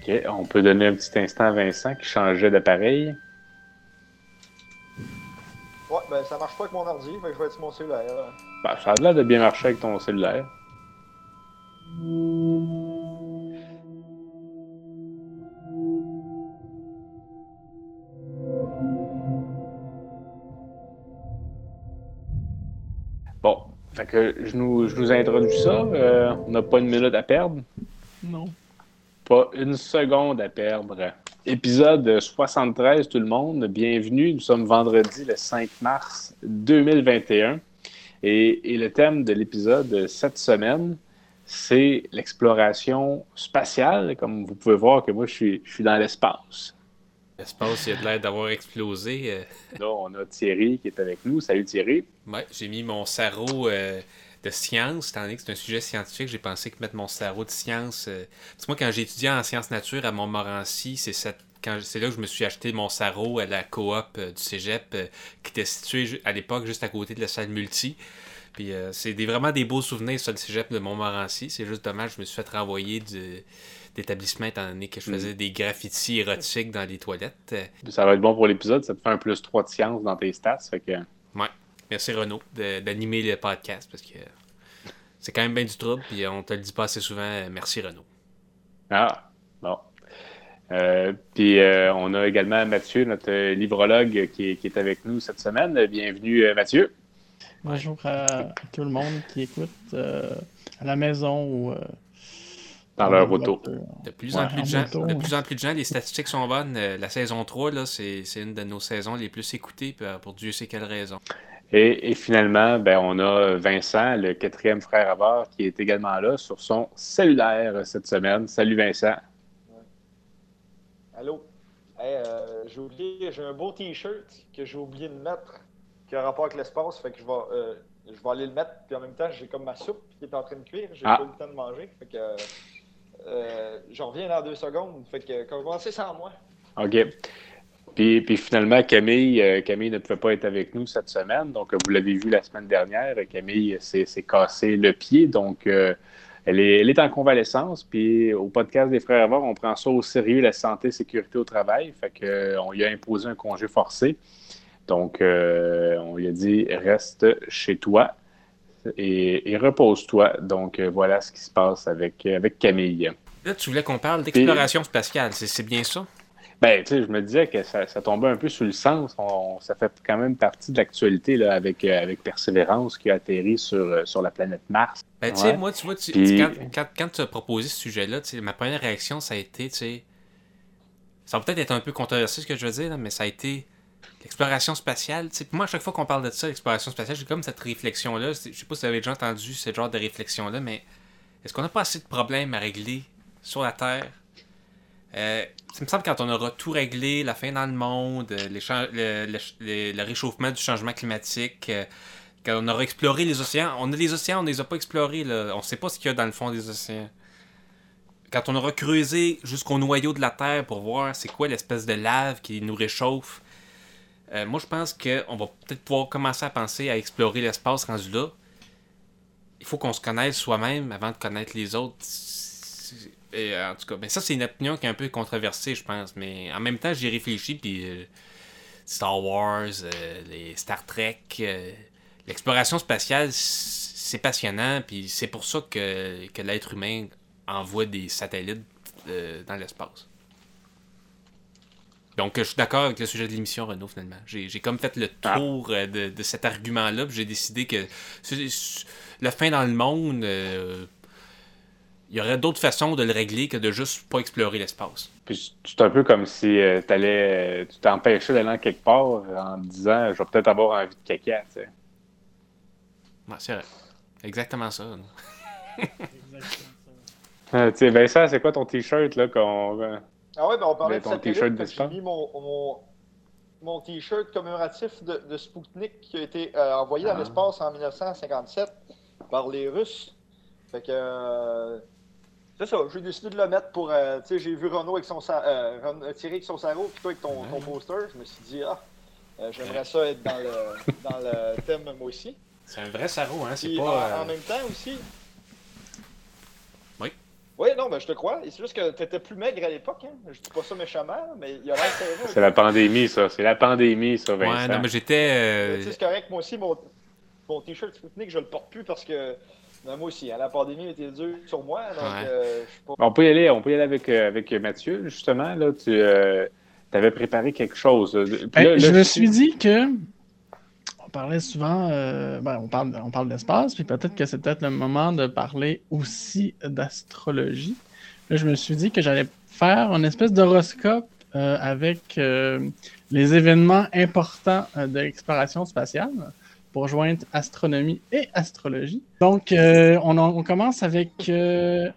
OK, on peut donner un petit instant à Vincent qui changeait d'appareil. Ouais, ben ça marche pas avec mon ordi, fait que je vais être sur mon cellulaire. Ben, ça a l'air de bien marcher avec ton cellulaire. Bon, fait que je nous, je nous introduis ça. Euh, on n'a pas une minute à perdre. Non. Pas une seconde à perdre. Épisode 73, tout le monde. Bienvenue. Nous sommes vendredi le 5 mars 2021. Et, et le thème de l'épisode cette semaine, c'est l'exploration spatiale. Comme vous pouvez voir que moi, je suis, je suis dans l'espace. L'espace, il a de l'air d'avoir explosé. euh. Là, on a Thierry qui est avec nous. Salut Thierry. Ouais, j'ai mis mon sarrau euh, de science, étant donné que c'est un sujet scientifique, j'ai pensé que mettre mon sarrau de science. euh, Parce que moi, quand j'ai étudié en sciences nature à Montmorency, c'est cette... c'est là que je me suis acheté mon sarrau à la coop euh, du cégep, euh, qui était situé à l'époque juste à côté de la salle multi. Puis euh, c'est des, vraiment des beaux souvenirs sur le cégep de Montmorency. C'est juste dommage, je me suis fait renvoyer du- d'établissement étant donné que je faisais des graffitis érotiques dans les toilettes. Ça va être bon pour l'épisode. Ça te fait un plus 3 de science dans tes stats. Fait que... Ouais. Merci Renaud de- d'animer le podcast parce que c'est quand même bien du trouble. Puis on te le dit pas assez souvent. Merci Renaud. Ah, bon. Euh, puis euh, on a également Mathieu, notre livrologue, qui est, qui est avec nous cette semaine. Bienvenue, euh, Mathieu. Bonjour à tout le monde qui écoute euh, à la maison ou Dans leur auto. De plus, Ouais, en plus en de gens, moto, de ouais. plus en plus de gens, les statistiques sont bonnes. La saison 3, là, c'est c'est une de nos saisons les plus écoutées pour Dieu sait quelle raison. Et, et finalement, ben, on a Vincent, le quatrième frère à bord, qui est également là sur son cellulaire cette semaine. Salut Vincent. Allô? Hey, euh, j'ai oublié, j'ai un beau t-shirt que j'ai oublié de mettre qui a rapport avec l'espace, fait que je vais, euh, je vais aller le mettre, puis en même temps, j'ai comme ma soupe qui est en train de cuire, j'ai Ah. pas eu le temps de manger, fait que euh, je reviens dans deux secondes, fait que commencez sans moi. OK. Puis, puis finalement, Camille, euh, Camille ne pouvait pas être avec nous cette semaine. Donc, vous l'avez vu la semaine dernière. Camille s'est cassé le pied. Donc, euh, elle, est, elle est en convalescence. Puis, au podcast des Frères Avoir, on prend ça au sérieux, la santé et sécurité au travail. Fait que, euh, lui a imposé un congé forcé. Donc, euh, on lui a dit reste chez toi et, et repose-toi. Donc, voilà ce qui se passe avec, avec Camille. Là, tu voulais qu'on parle d'exploration spatiale. C'est bien ça? Ben, tu sais, je me disais que ça, ça tombait un peu sous le sens. On- ça fait quand même partie de l'actualité là, avec, euh, avec Persévérance qui a atterri sur, euh, sur la planète Mars. Ben, tu sais, Ouais. moi, tu vois, tu- Puis- quand, quand, quand tu as proposé ce sujet-là, ma première réaction, ça a été, tu sais. Ça va peut-être être un peu controversé ce que je veux dire, là, mais ça a été l'exploration spatiale. Tu sais, moi, à chaque fois qu'on parle de ça, l'exploration spatiale, j'ai comme cette réflexion-là. Je sais pas si vous avez déjà entendu ce genre de réflexion-là, mais est-ce qu'on n'a pas assez de problèmes à régler sur la Terre? Euh, ça me semble quand on aura tout réglé, la fin dans le monde, euh, le, réchauffement du changement climatique, euh, quand on aura exploré les océans, on a les océans, on ne les a pas explorés, on sait pas ce qu'il y a dans le fond des océans. Quand on aura creusé jusqu'au noyau de la Terre pour voir c'est quoi l'espèce de lave qui nous réchauffe, euh, moi je pense qu'on va peut-être pouvoir commencer à penser à explorer l'espace rendu là. Il faut qu'on se connaisse soi-même avant de connaître les autres. Et, euh, en tout cas, ben ça c'est une opinion qui est un peu controversée, je pense, mais en même temps j'y réfléchis puis euh, Star Wars, euh, les Star Trek, euh, l'exploration spatiale, c'est passionnant, puis c'est pour ça que, que l'être humain envoie des satellites dans l'espace. Donc, je suis d'accord avec le sujet de l'émission, Renaud, finalement. J'ai comme fait le tour euh, de, de cet argument-là, puis j'ai décidé que la fin dans le monde, il y aurait d'autres façons de le régler que de juste pas explorer l'espace. Puis c'est un peu comme si euh, t'allais, euh, tu t'empêchais d'aller en quelque part en te disant je vais peut-être avoir envie de caca. Tu sais. Ouais, c'est vrai. Exactement ça. Exactement ça. Euh, tu sais, Vincent, c'est quoi ton t-shirt là qu'on. euh, Ah ouais, ben on parlait Mais de ton t-shirt j'ai mis mon, mon, mon t-shirt commémoratif de, de Sputnik qui a été euh, envoyé Ah. dans l'espace en 1957 par les Russes. Fait que euh, c'est ça, j'ai décidé de le mettre pour. euh, tu sais, j'ai vu Renaud avec son euh, euh, Thierry avec son sarreau, puis toi avec ton, ton poster. Je me suis dit, ah, euh, j'aimerais ça être dans le, dans le thème moi aussi. C'est un vrai sarreau, hein? C'est pas. en, euh, en même temps aussi. Oui. Oui, non, mais je te crois. C'est juste que tu étais plus maigre à l'époque. Hein? Je dis pas ça méchamment, mais il y a l'air. C'est la pandémie, ça. C'est la pandémie, ça, Vincent. Ouais, non, mais j'étais. euh, Tu sais, C'est correct, moi aussi, mon, mon t-shirt Sputnik, je le porte plus parce que. Ben, moi aussi, hein, la pandémie était dure sur moi, donc Ouais. euh, pas. On peut y aller, on peut y aller avec, euh, avec Mathieu, justement. Là, tu avais préparé quelque chose. Ben, là, là, je me suis dit que on parlait souvent, euh, ben, on parle, on parle d'espace, puis peut-être que c'est peut-être le moment de parler aussi d'astrologie. Là, je me suis dit que j'allais faire une espèce d'horoscope euh, avec euh, les événements importants euh, de l'exploration spatiale pour joindre astronomie et astrologie. Donc, euh, on, en- on commence avec euh,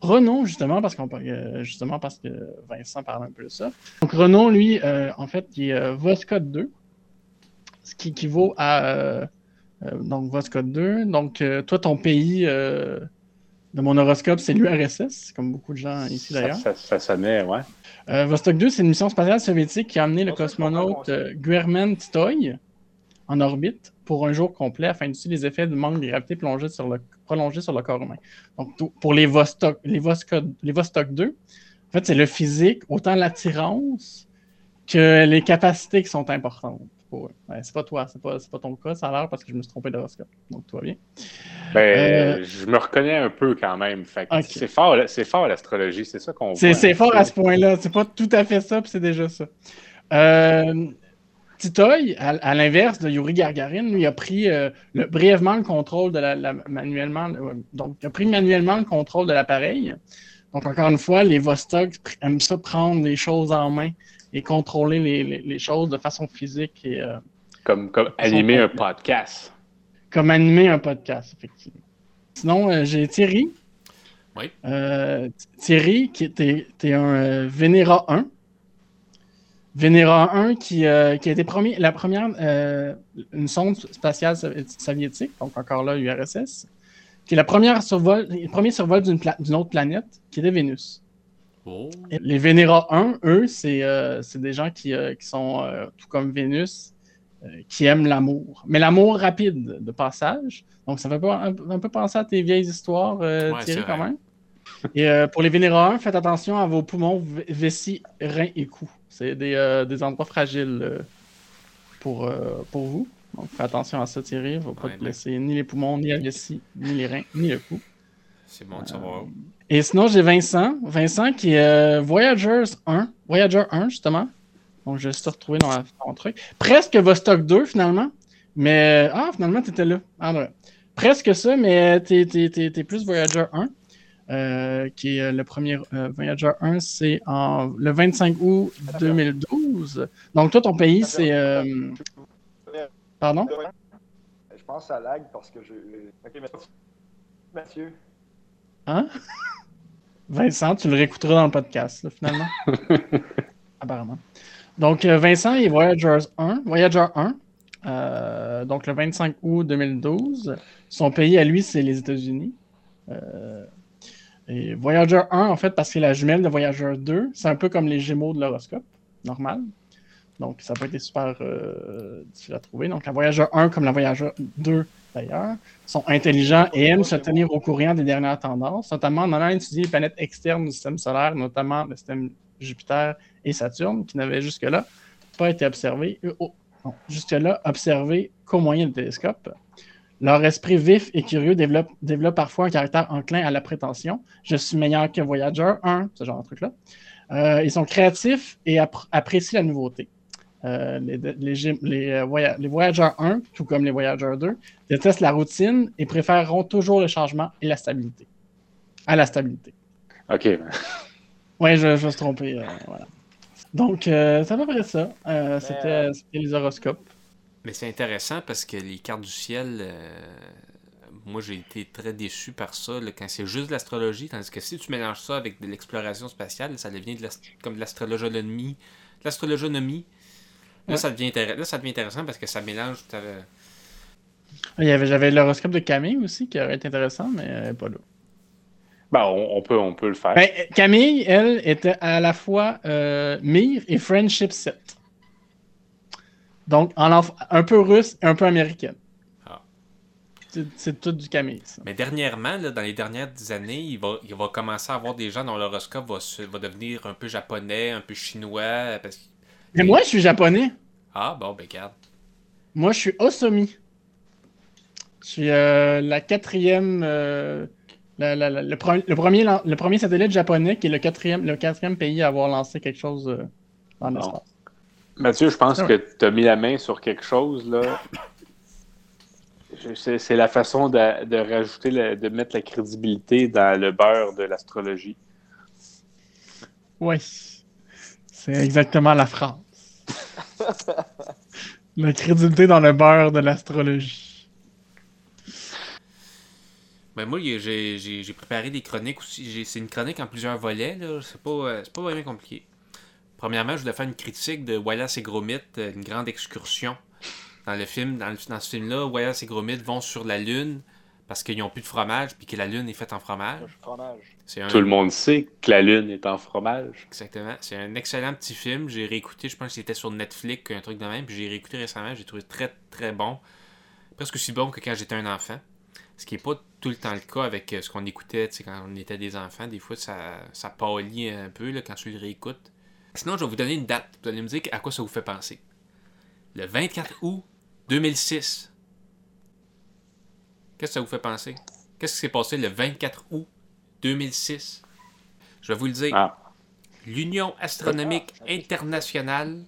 Renaud, justement, parce qu'on parle- euh, justement parce que Vincent parle un peu de ça. Donc, Renaud, lui, euh, en fait, il est euh, Voscode 2, ce qui équivaut à euh, euh, donc Voscode 2. Donc, euh, toi, ton pays euh, de mon horoscope, c'est l'URSS, comme beaucoup de gens ici ça, d'ailleurs. ça, ça sonnait, ouais. Euh, Vostok 2, c'est une mission spatiale soviétique qui a amené le ça, cosmonaute mon euh, Guerman Titoy en orbite pour un jour complet afin d'étudier les effets du manque de gravité plongé sur le, prolongé sur le corps humain. Donc, pour les Vostok, les Vostok, les Vostok 2, en fait, c'est le physique, autant l'attirance que les capacités qui sont importantes. Ouais, c'est pas toi, c'est pas, pas ton cas, ça a l'air parce que je me suis trompé d'horoscope. Donc, tout va bien. Ben, Euh, Je me reconnais un peu quand même. C'est fort, c'est fort l'astrologie, c'est ça qu'on voit. c'est fort à ce point-là. C'est pas tout à fait ça, puis c'est déjà ça. Euh, Titoy, à, à l'inverse de Yuri Gagarin, lui a pris euh, le- brièvement le contrôle de la, la- manuellement, euh, donc il a pris manuellement le contrôle de l'appareil. Donc encore une fois, les Vostok aiment ça prendre les choses en main et contrôler les, les- les choses de façon physique et euh, Comme, comme animer un podcast. comme animer un podcast, effectivement. Sinon, euh, j'ai Thierry. Oui. Euh, Thierry, qui était t'es un euh, Venera 1. Venera 1 qui, euh, qui a été premier- la première, euh, une sonde spatiale sovi- soviétique, donc encore là, URSS, qui est la première survol, le premier survol d'une pla- autre planète, qui était Vénus. Oh. Les Venera 1, eux, c'est euh, c'est des gens qui, qui sont, tout comme Vénus, qui aiment l'amour. Mais l'amour rapide, de passage. Donc, ça fait un, un peu penser à tes vieilles histoires, Ouais, Thierry, quand même. Et pour les Vénéra 1, faites attention à vos poumons, vessie, reins et cou. C'est des, euh, des endroits fragiles euh, pour, euh, pour vous. Donc, faites attention à ça, Thierry. Il ne va pas Ouais, te blesser ni les poumons, ni la vessie, ni les reins, ni le cou. C'est bon de savoir. Et sinon, j'ai Vincent. Vincent qui est Voyagers 1. Voyager 1, justement. Donc, je suis retrouvé dans, la- dans mon truc. Presque Vostok 2, finalement. Mais. Ah, finalement, tu étais là. Ah, ouais. Presque ça, mais t'es t'es- t'es- t'es plus Voyager 1. Euh, qui est euh, le premier euh, Voyager 1, c'est en le 25 août 2012. Donc, toi, ton pays, c'est. euh, Pardon? Je pense ça lag parce que je. Ok. Mathieu. Hein? Vincent, tu le réécouteras dans le podcast, là, finalement. Apparemment. Donc, Vincent est Voyager 1. Voyager 1. euh, donc, le 25 août 2012. Son pays, à lui, c'est les États-Unis. Et Voyager 1, en fait, parce que la jumelle de Voyager 2, c'est un peu comme les Gémeaux de l'horoscope, normal. Donc, ça peut être super euh, difficile à trouver. Donc, la Voyager 1, comme la Voyager 2, d'ailleurs, sont intelligents et aiment se tenir au courant des dernières tendances, notamment en allant étudier les planètes externes du système solaire, notamment le système Jupiter et Saturne, qui n'avaient jusque-là pas été observés, oh, jusque-là observés qu'au moyen de télescopes. Leur esprit vif et curieux développe, développe parfois un caractère enclin à la prétention. Je suis meilleur que Voyager 1, ce genre de truc-là. Euh, ils sont créatifs et appr- apprécient la nouveauté. Euh, les, les, gé- les, euh, voya- les Voyager 1, tout comme les Voyager 2, détestent la routine et préféreront toujours le changement et la stabilité. À la stabilité. OK. Ouais, je, je me suis trompé. euh, voilà. Donc, euh, c'est à peu près ça. Euh, C'était c'était les horoscopes. Mais c'est intéressant parce que les cartes du ciel, euh, moi j'ai été très déçu par ça là, quand c'est juste de l'astrologie, tandis que si tu mélanges ça avec de l'exploration spatiale, ça devient de l'ast- comme de l'astrologonomie. de L'astrologonomie. Là, Ouais. ça devient là, ça devient intéressant parce que ça mélange. ta- Il y avait, J'avais l'horoscope de Camille aussi qui aurait été intéressant, mais elle n'est pas là. Ben, on, on peut, on peut le faire. Ben, Camille, elle, était à la fois euh, Mire et Friendship 7. Donc, en enf- un peu russe et un peu américaine. c'est- c'est tout du Camille. ça. Mais dernièrement, là, dans les dernières années, il va, il va commencer à avoir des gens dont l'horoscope va, se- va devenir un peu japonais, un peu chinois. Parce... que- Mais moi, je suis japonais. Ah, bon, ben, regarde. Moi, je suis Osomi. Je suis euh, la quatrième. euh, la- la- la- le, pre- le premier, lan- le premier satellite japonais qui est le quatrième, le quatrième pays à avoir lancé quelque chose euh, dans l'espace. Mathieu, je pense Ah que tu as mis la main sur quelque chose, là. C'est la façon de, de rajouter, la- de mettre la crédibilité dans le beurre de l'astrologie. Oui. C'est exactement la phrase. la crédibilité dans le beurre de l'astrologie. Ben, moi, j'ai préparé des chroniques aussi. J'ai- C'est une chronique en plusieurs volets, là. C'est pas, euh, c'est pas vraiment compliqué. Premièrement, je voulais faire une critique de Wallace et Gromit, euh, une grande excursion. Dans le film, dans, le- dans ce film-là, Wallace et Gromit vont sur la Lune parce qu'ils n'ont plus de fromage puis que la Lune est faite en fromage. Fromage. Un, Tout le monde sait que la Lune est en fromage. Exactement. C'est un excellent petit film. J'ai réécouté, je pense que c'était sur Netflix, un truc de même. Puis j'ai réécouté récemment. J'ai trouvé très très bon. Presque aussi bon que quand j'étais un enfant. Ce qui n'est pas tout le temps le cas avec euh, ce qu'on écoutait quand on était des enfants. Des fois, ça, ça pâlit un peu là, quand tu le réécoutes. Sinon, je vais vous donner une date. Vous allez me dire à quoi ça vous fait penser. Le 24 août 2006. Qu'est-ce que ça vous fait penser? Qu'est-ce qui s'est passé le 24 août 2006? Je vais vous le dire. Ah, L'Union astronomique internationale,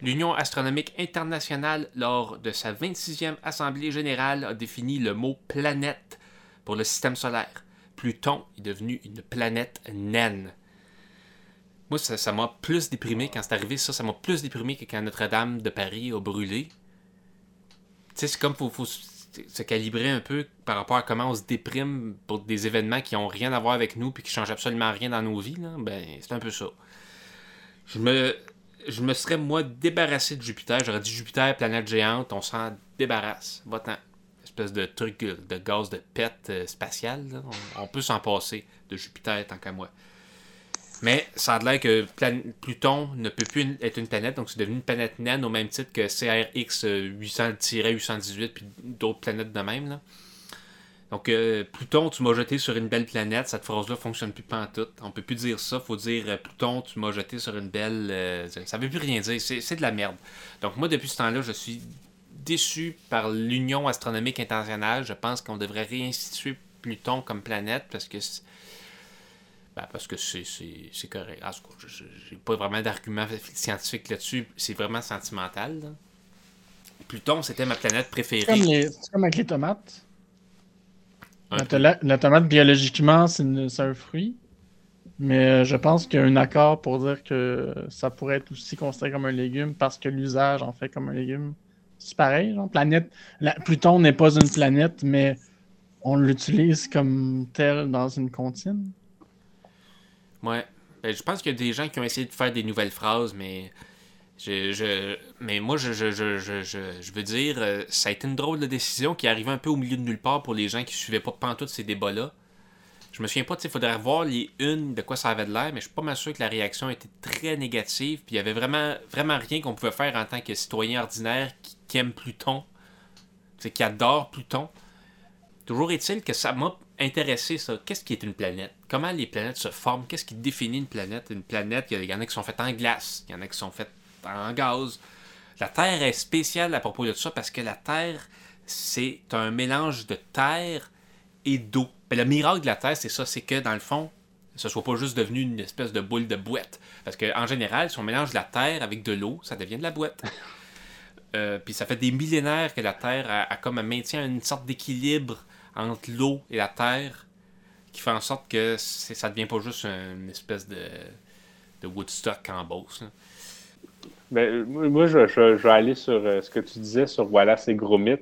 l'Union astronomique internationale, lors de sa 26e assemblée générale, a défini le mot planète pour le système solaire. Pluton est devenu une planète naine. Moi, ça m'a plus déprimé quand c'est arrivé, ça, ça m'a plus déprimé que quand Notre-Dame de Paris a brûlé. Tu sais, c'est comme faut, faut se calibrer un peu par rapport à comment on se déprime pour des événements qui ont rien à voir avec nous puis qui changent absolument rien dans nos vies. Là. Ben, c'est un peu ça. Je me, je me serais, moi, débarrassé de Jupiter. J'aurais dit Jupiter, planète géante, on s'en débarrasse. Va-t'en. Espèce de truc de gaz de pète euh, spatial. On, on peut s'en passer de Jupiter tant qu'à moi. Mais ça a l'air que Pluton ne peut plus être une planète, donc c'est devenu une planète naine au même titre que CRX euh, 800-818 puis d'autres planètes de même. Là. Donc euh, Pluton, tu m'as jeté sur une belle planète, cette phrase-là fonctionne plus pantoute. On peut plus dire ça, faut dire euh, Pluton, tu m'as jeté sur une belle. euh, ça veut plus rien dire, c'est de la merde. Donc moi depuis ce temps-là, je suis déçu par l'Union astronomique internationale. Je pense qu'on devrait réinstituer Pluton comme planète parce que ben, parce que c'est, correct. Je- j'ai pas vraiment d'argument scientifique là-dessus. C'est vraiment sentimental. là. Pluton, c'était ma planète préférée. c'est comme avec les tomates. La, tomate, biologiquement, c'est un fruit. Mais euh, je pense qu'il y a un accord pour dire que ça pourrait être aussi considéré comme un légume parce que l'usage en fait comme un légume. C'est pareil, genre, planète. la- Pluton n'est pas une planète, mais on l'utilise comme tel dans une comptine. Ouais. Ben, je pense qu'il y a des gens qui ont essayé de faire des nouvelles phrases, mais je, je- mais moi, je, je, je, veux dire, euh, ça a été une drôle de décision qui arrivait un peu au milieu de nulle part pour les gens qui suivaient pas pantoute ces débats-là. Je me souviens pas, il faudrait voir les unes de quoi ça avait de l'air, mais je suis pas mal sûr que la réaction était très négative, puis il y avait vraiment, vraiment rien qu'on pouvait faire en tant que citoyen ordinaire qui, qui aime Pluton, qui adore Pluton. Toujours est-il que ça m'a intéressé, ça. Qu'est-ce qui est une planète? Comment les planètes se forment? Qu'est-ce qui définit une planète? Une planète, il y, en a qui sont faites en glace, il y en a qui sont faites en gaz. La Terre est spéciale à propos de ça parce que la Terre, c'est un mélange de terre et d'eau. Le miracle de la Terre, c'est ça, c'est que dans le fond, ce soit pas juste devenu une espèce de boule de boîte. Parce qu'en général, si on mélange la Terre avec de l'eau, ça devient de la boîte. Euh, puis ça fait des millénaires que la Terre a, a comme un maintient une sorte d'équilibre entre l'eau et la Terre qui fait en sorte que ça devient pas juste une espèce de, de Woodstock en Beauce. là. Ben, moi, je, vais aller sur euh, ce que tu disais sur Wallace et Gromit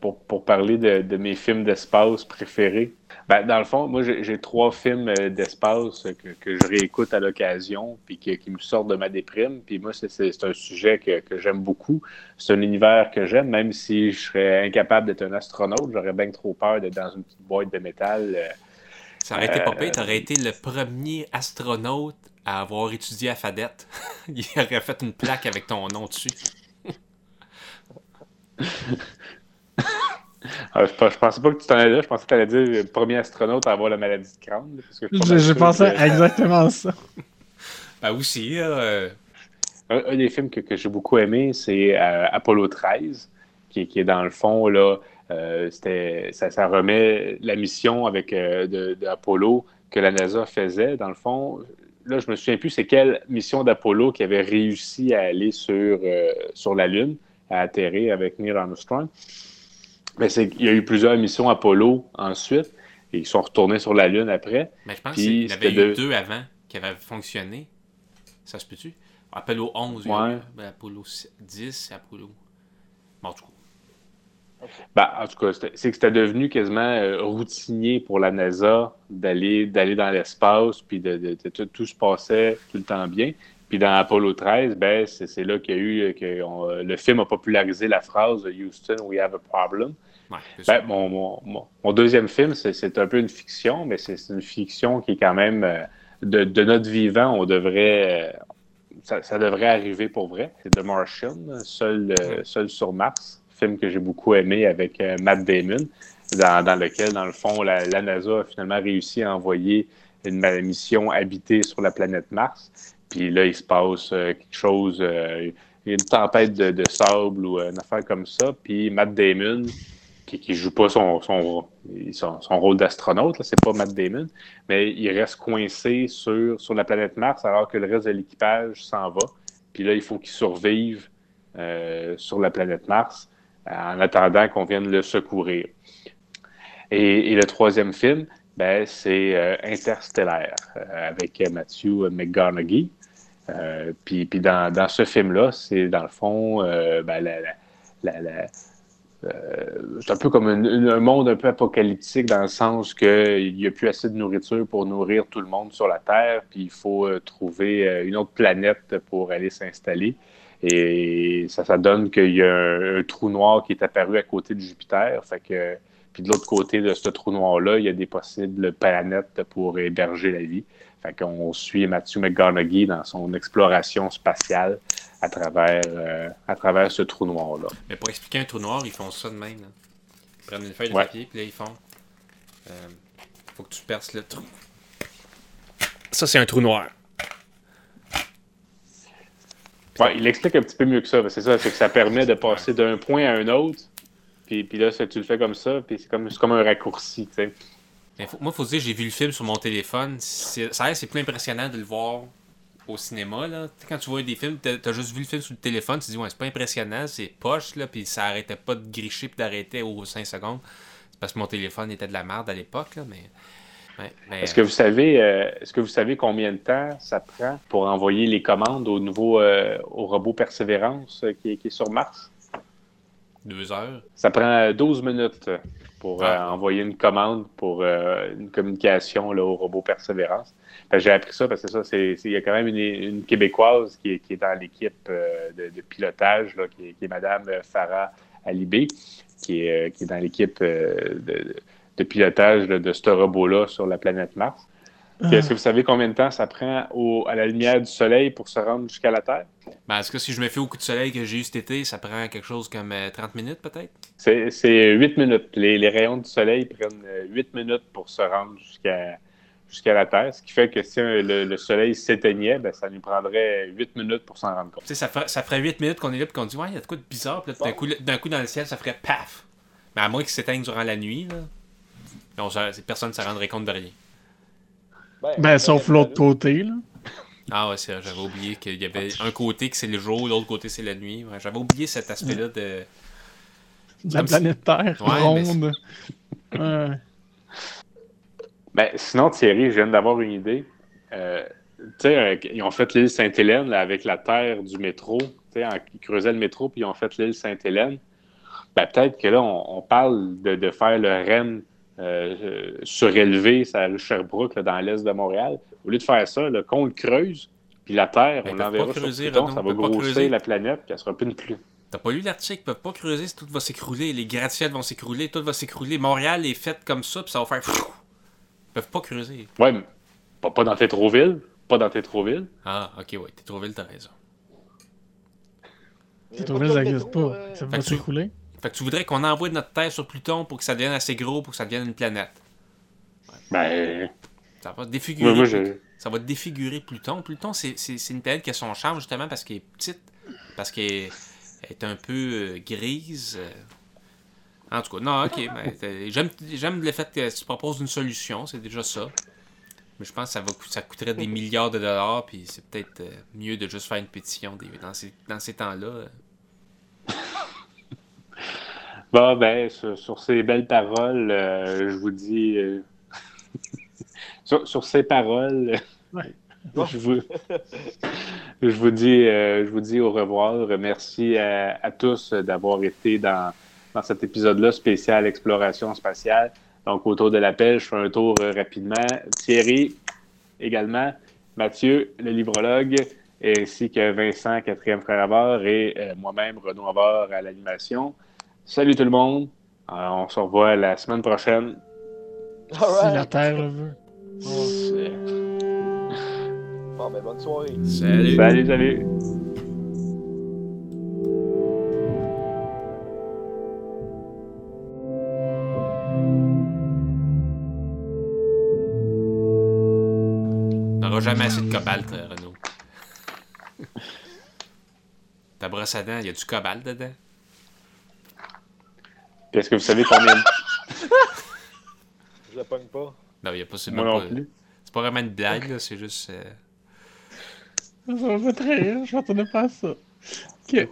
pour, pour parler de, de mes films d'espace préférés. Ben, dans le fond, moi, j'ai trois films euh, d'espace que, que je réécoute à l'occasion puis qui, qui me sortent de ma déprime. Puis moi, c'est un sujet que, que j'aime beaucoup. C'est un univers que j'aime, même si je serais incapable d'être un astronaute. J'aurais bien trop peur d'être dans une petite boîte de métal. euh, Ça aurait été pas Euh, pire, t'aurais été le premier astronaute à avoir étudié à Fadette. Il aurait fait une plaque avec ton nom dessus. Ah, je, je pensais pas que tu t'en allais là. Je pensais que tu allais dire le premier astronaute à avoir la maladie de crâne. là, parce que je que- à exactement ça. Ben aussi, euh, Un, un des films que, que j'ai beaucoup aimé, c'est euh, Apollo 13, qui, qui est dans le fond, là, euh, c'était, ça, ça remet la mission avec euh, de, de Apollo que la NASA faisait. Dans le fond, là, je me souviens plus c'est quelle mission d'Apollo qui avait réussi à aller sur, euh, sur la Lune, à atterrir avec Neil Armstrong. Mais c'est, il y a eu plusieurs missions Apollo ensuite, et ils sont retournés sur la Lune après. mais je pense qu'il y en avait eu de- deux avant qui avaient fonctionné. Ça se peut-tu? Apollo 11, il y a Ouais. eu, ben, Apollo 10 et Apollo. Bon, du coup. Ben, en tout cas, c'est que c'était devenu quasiment euh, routinier pour la NASA d'aller d'aller dans l'espace, puis de, de- de- tout, tout se passait tout le temps bien. Puis dans Apollo 13, ben, c'est là qu'il y a eu que on- le film a popularisé la phrase Houston, we have a problem. Ouais, Ben, mon, mon- mon- mon deuxième film, c'est- un peu une fiction, mais c'est une fiction qui est quand même euh, de, de notre vivant, on devrait. euh, ça, ça devrait arriver pour vrai. C'est The Martian, seul, euh, seul sur Mars, film que j'ai beaucoup aimé avec Matt Damon, dans, dans lequel, dans le fond, la, la NASA a finalement réussi à envoyer une mission habitée sur la planète Mars. Puis là, il se passe euh, quelque chose, euh, une tempête de, sable ou euh, une affaire comme ça. Puis Matt Damon, qui, qui joue pas son, son, son, rôle d'astronaute, c'est pas Matt Damon, mais il reste coincé sur, sur la planète Mars alors que le reste de l'équipage s'en va. Puis là, il faut qu'il survive sur la planète Mars en attendant qu'on vienne le secourir. Et, le troisième film, ben, c'est Interstellaire avec Matthew McConaughey. Euh, puis dans, ce film-là, c'est dans le fond euh, ben, la, euh, c'est un peu comme un, monde un peu apocalyptique dans le sens qu'il n'y a plus assez de nourriture pour nourrir tout le monde sur la Terre, puis il faut trouver une autre planète pour aller s'installer. Et ça, ça donne qu'il y a un, un trou noir qui est apparu à côté de Jupiter. Fait que, puis de l'autre côté de ce trou noir-là, il y a des possibles planètes pour héberger la vie. Fait qu'on suit Matthew McConaughey dans son exploration spatiale à travers, euh, à travers ce trou noir-là. Mais pour expliquer un trou noir, ils font ça de même. Là. Ils prennent une feuille de Ouais. papier, puis là, ils font. euh, faut que tu perces le trou. Ça, c'est un trou noir. Ouais, il explique un petit peu mieux que ça. C'est ça, c'est que ça permet de passer d'un point à un autre. Puis, puis là, tu le fais comme ça, puis c'est comme, c'est comme un raccourci, tu sais. Mais faut- moi, faut se dire, j'ai vu le film sur mon téléphone. Ça c'est plus impressionnant de le voir au cinéma. Là. Quand tu vois des films, t'as as juste vu le film sur le téléphone, tu te dis, ouais, c'est pas impressionnant, c'est poche, là, puis ça arrêtait pas de gricher puis d'arrêter aux 5 secondes. C'est parce que mon téléphone était de la merde à l'époque, là, mais. ouais, mais, Est-ce que vous savez, euh, est-ce que vous savez combien de temps ça prend pour envoyer les commandes au nouveau euh, au robot Persévérance euh, qui, est, qui est sur Mars? Deux heures. Ça prend euh, 12 minutes pour euh, envoyer une commande pour euh, une communication là, au robot Persévérance. J'ai appris ça parce que ça, c'est, il y a quand même une, une Québécoise qui est, qui est dans l'équipe euh, de, de pilotage, là, qui, est, qui est Madame Farah Alibé, qui est, qui est dans l'équipe de, de pilotage là, de ce robot-là sur la planète Mars. Puis Est-ce que vous savez combien de temps ça prend au- à la lumière du Soleil pour se rendre jusqu'à la Terre? Ben, est-ce que si je me fie au coup de soleil que j'ai eu cet été, ça prend quelque chose comme euh, 30 minutes peut-être? C'est, c'est 8 minutes. Les, les rayons du soleil prennent euh, 8 minutes pour se rendre jusqu'à, jusqu'à la Terre, ce qui fait que si euh, le, le soleil s'éteignait, ben, ça nous prendrait 8 minutes pour s'en rendre compte. Ça, ferait- ça ferait 8 minutes qu'on est là et qu'on dit, ouais, il y a de quoi de bizarre. Puis là, d'un, Bon. coup, d'un coup, dans le ciel, ça ferait paf. Mais à moins qu'il s'éteigne durant la nuit, là. Non, ça- personne ne se rendrait compte de rien. Ben, sauf l'autre côté, là. Ah ouais, j'avais oublié qu'il y avait un côté que c'est le jour, l'autre côté c'est la nuit. Ouais, j'avais oublié cet aspect-là de. De la planète Terre, Ouais, mais ronde. Ouais. Ben, sinon, Thierry, je viens d'avoir une idée. Euh, tu sais, euh, ils ont fait l'île Sainte-Hélène avec la terre du métro. Tu sais, ils creusaient le métro, puis ils ont fait l'île Sainte-Hélène. Ben, peut-être que là, on, on parle de, de faire le REM euh, surélevé, ça rue Sherbrooke, là, dans l'est de Montréal. Au lieu de faire ça, là, qu'on le creuse, puis la Terre, Ben, on l'enverra sur creuser, Pluton, Renaud, ça va grossir la planète, puis elle sera plus une pluie. T'as pas lu l'article, ils peuvent pas creuser, tout va s'écrouler, les gratte-ciels vont s'écrouler, tout va s'écrouler. Montréal est fait comme ça, puis ça va faire. Ils peuvent pas creuser. Ouais, mais pas, pas dans Tétroville, pas dans Tétroville. Ah, ok, ouais, vite, t'as raison. Tétroville, ça n'existe pas. Ça va s'écrouler? Fait que tu voudrais qu'on envoie notre Terre sur Pluton pour que ça devienne assez gros pour que ça devienne une planète. Ben, Ça va défigurer. moi, moi, je... Ça va défigurer Pluton. Pluton, c'est une planète qui a son charme justement parce qu'elle est petite, parce qu'elle est, un peu euh, grise. En tout cas, non, ok. ben, J'aime le fait que tu proposes une solution, c'est déjà ça. Mais je pense que ça, va, ça coûterait des milliards de dollars, puis c'est peut-être euh, mieux de juste faire une pétition des- dans ces, dans ces temps-là. Euh. Bon, ben, sur, sur ces belles paroles, euh, je vous dis. euh, sur, sur ces paroles, Ouais. je, vous, je, vous dis, euh, je vous dis au revoir. Merci à, à tous d'avoir été dans, dans cet épisode-là spécial exploration spatiale. Donc, autour de l'appel, je fais un tour euh, rapidement. Thierry, également. Mathieu, le librologue, ainsi que Vincent, quatrième frère à bord, et euh, moi-même, Renaud bord à l'animation. Salut tout le monde. On se revoit la semaine prochaine. Si la. Terre le veut. Bon, ben, bonne soirée. Salut! Salut, salut. On n'aura jamais assez de cobalt, Renaud. Ta brosse à dents, y a du cobalt dedans? Puis Est-ce que vous savez combien Je la pogne pas. Non, il n'y a pas. C'est pas vraiment une blague, là, c'est juste. euh, Ça va pas très rire, je m'attendais pas à ça. Ok.